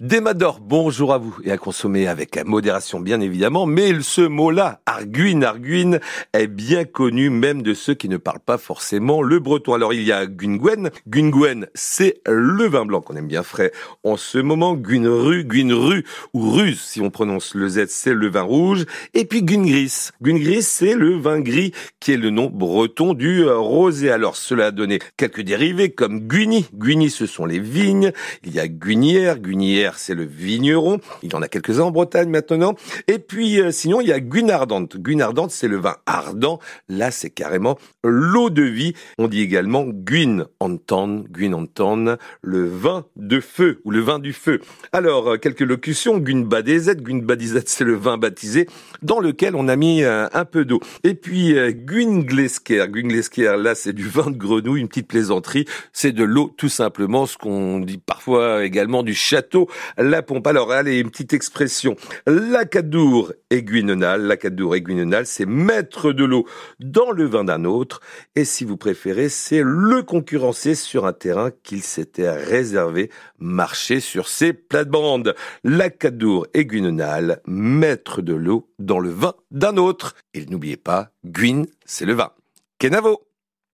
Démador, bonjour à vous et à consommer avec modération bien évidemment, mais ce mot-là, arguine, arguine, est bien connu même de ceux qui ne parlent pas forcément le breton. Alors il y a Gungwen, Gungwen c'est le vin blanc qu'on aime bien frais. En ce moment, Gunru, Gunru ou Ruse si on prononce le Z c'est le vin rouge, et puis Gungris, Gungris c'est le vin gris qui est le nom breton du rosé. Alors cela a donné quelques dérivés comme Guigny, Guigny ce sont les vignes, il y a Gunière, Gunière c'est le vigneron. Il en a quelques-uns en Bretagne maintenant. Et puis, euh, sinon, il y a Gunardante. Gunardante, c'est le vin ardent. Là, c'est carrément l'eau de vie. On dit également Guin Anton, Guin Anton, le vin de feu ou le vin du feu. Alors, euh, quelques locutions. Gun Badezet. Gun Badezet, c'est le vin baptisé dans lequel on a mis euh, un peu d'eau. Et puis, Guin Glesker. Guin là, c'est du vin de grenouille, une petite plaisanterie. C'est de l'eau, tout simplement, ce qu'on dit parfois également du château la pompe. Alors, allez, une petite expression. La cadour aiguinenale, la cadour aiguinenale, c'est mettre de l'eau dans le vin d'un autre. Et si vous préférez, c'est le concurrencer sur un terrain qu'il s'était réservé, marcher sur ses plates-bandes. La cadour aiguinenale, mettre de l'eau dans le vin d'un autre. Et n'oubliez pas, guine, c'est le vin. Kenavo